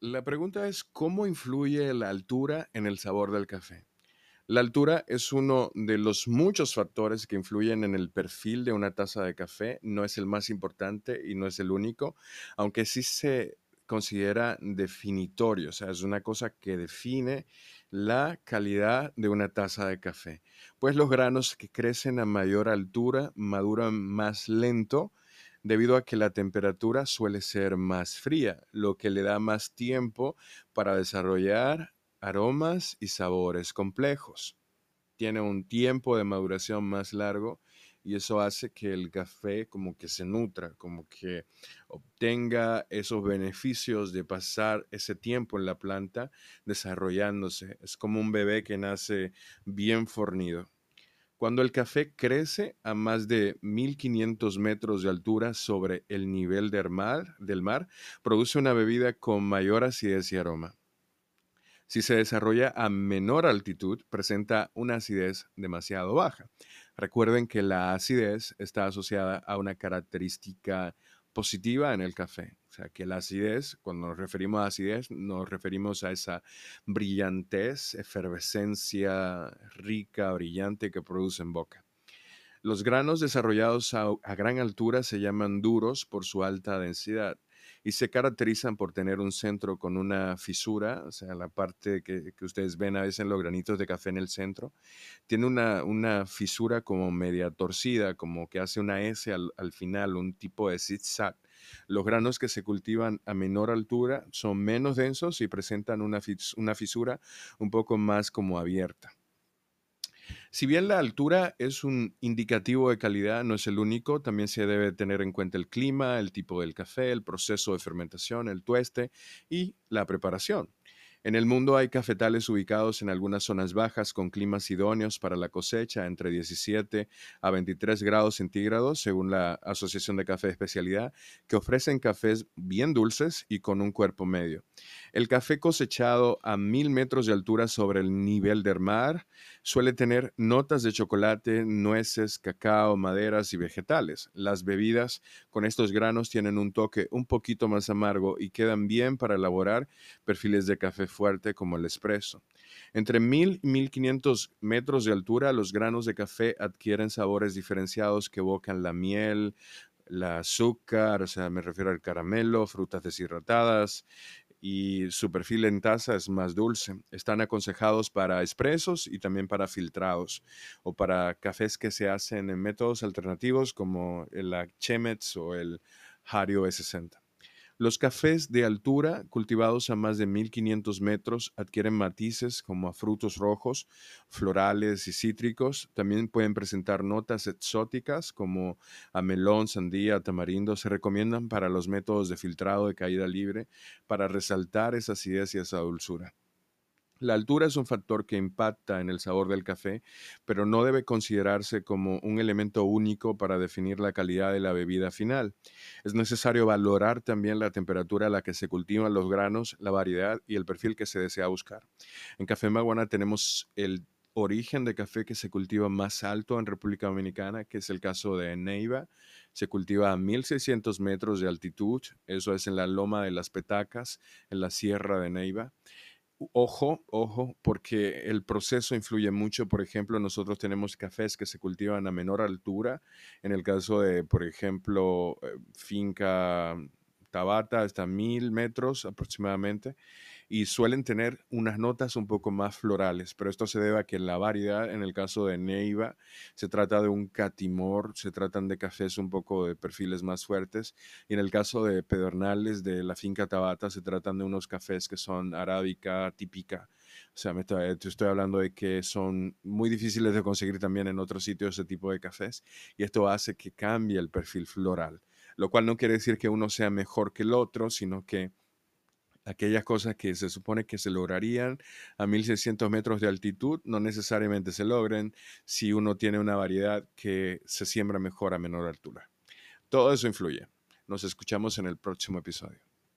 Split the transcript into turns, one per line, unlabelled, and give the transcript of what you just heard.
La pregunta es, ¿cómo influye la altura en el sabor del café? La altura es uno de los muchos factores que influyen en el perfil de una taza de café. No es el más importante y no es el único, aunque sí se considera definitorio, o sea, es una cosa que define la calidad de una taza de café. Pues los granos que crecen a mayor altura maduran más lento debido a que la temperatura suele ser más fría, lo que le da más tiempo para desarrollar aromas y sabores complejos. Tiene un tiempo de maduración más largo y eso hace que el café como que se nutra, como que obtenga esos beneficios de pasar ese tiempo en la planta desarrollándose. Es como un bebé que nace bien fornido. Cuando el café crece a más de 1500 metros de altura sobre el nivel del mar, del mar, produce una bebida con mayor acidez y aroma. Si se desarrolla a menor altitud, presenta una acidez demasiado baja. Recuerden que la acidez está asociada a una característica positiva en el café. O sea, que la acidez, cuando nos referimos a acidez, nos referimos a esa brillantez, efervescencia rica, brillante que produce en boca. Los granos desarrollados a, a gran altura se llaman duros por su alta densidad y se caracterizan por tener un centro con una fisura, o sea, la parte que, ustedes ven a veces en los granitos de café en el centro, tiene una, una fisura como media torcida, como que hace una S al, al final, un tipo de zigzag. Los granos que se cultivan a menor altura son menos densos y presentan una, una fisura un poco más como abierta. Si bien la altura es un indicativo de calidad, no es el único, también se debe tener en cuenta el clima, el tipo del café, el proceso de fermentación, el tueste y la preparación. En el mundo hay cafetales ubicados en algunas zonas bajas con climas idóneos para la cosecha entre 17 a 23 grados centígrados, según la Asociación de Café de Especialidad, que ofrecen cafés bien dulces y con un cuerpo medio. El café cosechado a mil metros de altura sobre el nivel del mar suele tener notas de chocolate, nueces, cacao, maderas y vegetales. Las bebidas con estos granos tienen un toque un poquito más amargo y quedan bien para elaborar perfiles de café fuerte como el espresso. Entre 1000 y 1500 metros de altura, los granos de café adquieren sabores diferenciados que evocan la miel, la azúcar, o sea, me refiero al caramelo, frutas deshidratadas, y su perfil en taza es más dulce. Están aconsejados para expresos y también para filtrados o para cafés que se hacen en métodos alternativos como el Chemex o el Hario E60. Los cafés de altura, cultivados a más de 1500 metros, adquieren matices como a frutos rojos, florales y cítricos. También pueden presentar notas exóticas como a melón, sandía, tamarindo. Se recomiendan para los métodos de filtrado de caída libre para resaltar esa acidez y esa dulzura. La altura es un factor que impacta en el sabor del café, pero no debe considerarse como un elemento único para definir la calidad de la bebida final. Es necesario valorar también la temperatura a la que se cultivan los granos, la variedad y el perfil que se desea buscar. En Café Maguana tenemos el origen de café que se cultiva más alto en República Dominicana, que es el caso de Neiva. Se cultiva a 1600 metros de altitud, eso es en la Loma de las Petacas, en la Sierra de Neiva. Ojo, ojo, porque el proceso influye mucho. Por ejemplo, nosotros tenemos cafés que se cultivan a menor altura. En el caso de, por ejemplo, eh, finca Tabata, hasta mil metros aproximadamente y suelen tener unas notas un poco más florales, pero esto se debe a que la variedad, en el caso de Neiva, se trata de un catimor, se tratan de cafés un poco de perfiles más fuertes, y en el caso de Pedernales, de la finca Tabata, se tratan de unos cafés que son arábica típica. O sea, me estoy, hablando de que son muy difíciles de conseguir también en otros sitios ese tipo de cafés, y esto hace que cambie el perfil floral, lo cual no quiere decir que uno sea mejor que el otro, sino que aquellas cosas que se supone que se lograrían a 1600 metros de altitud no necesariamente se logren si uno tiene una variedad que se siembra mejor a menor altura. Todo eso influye. Nos escuchamos en el próximo episodio.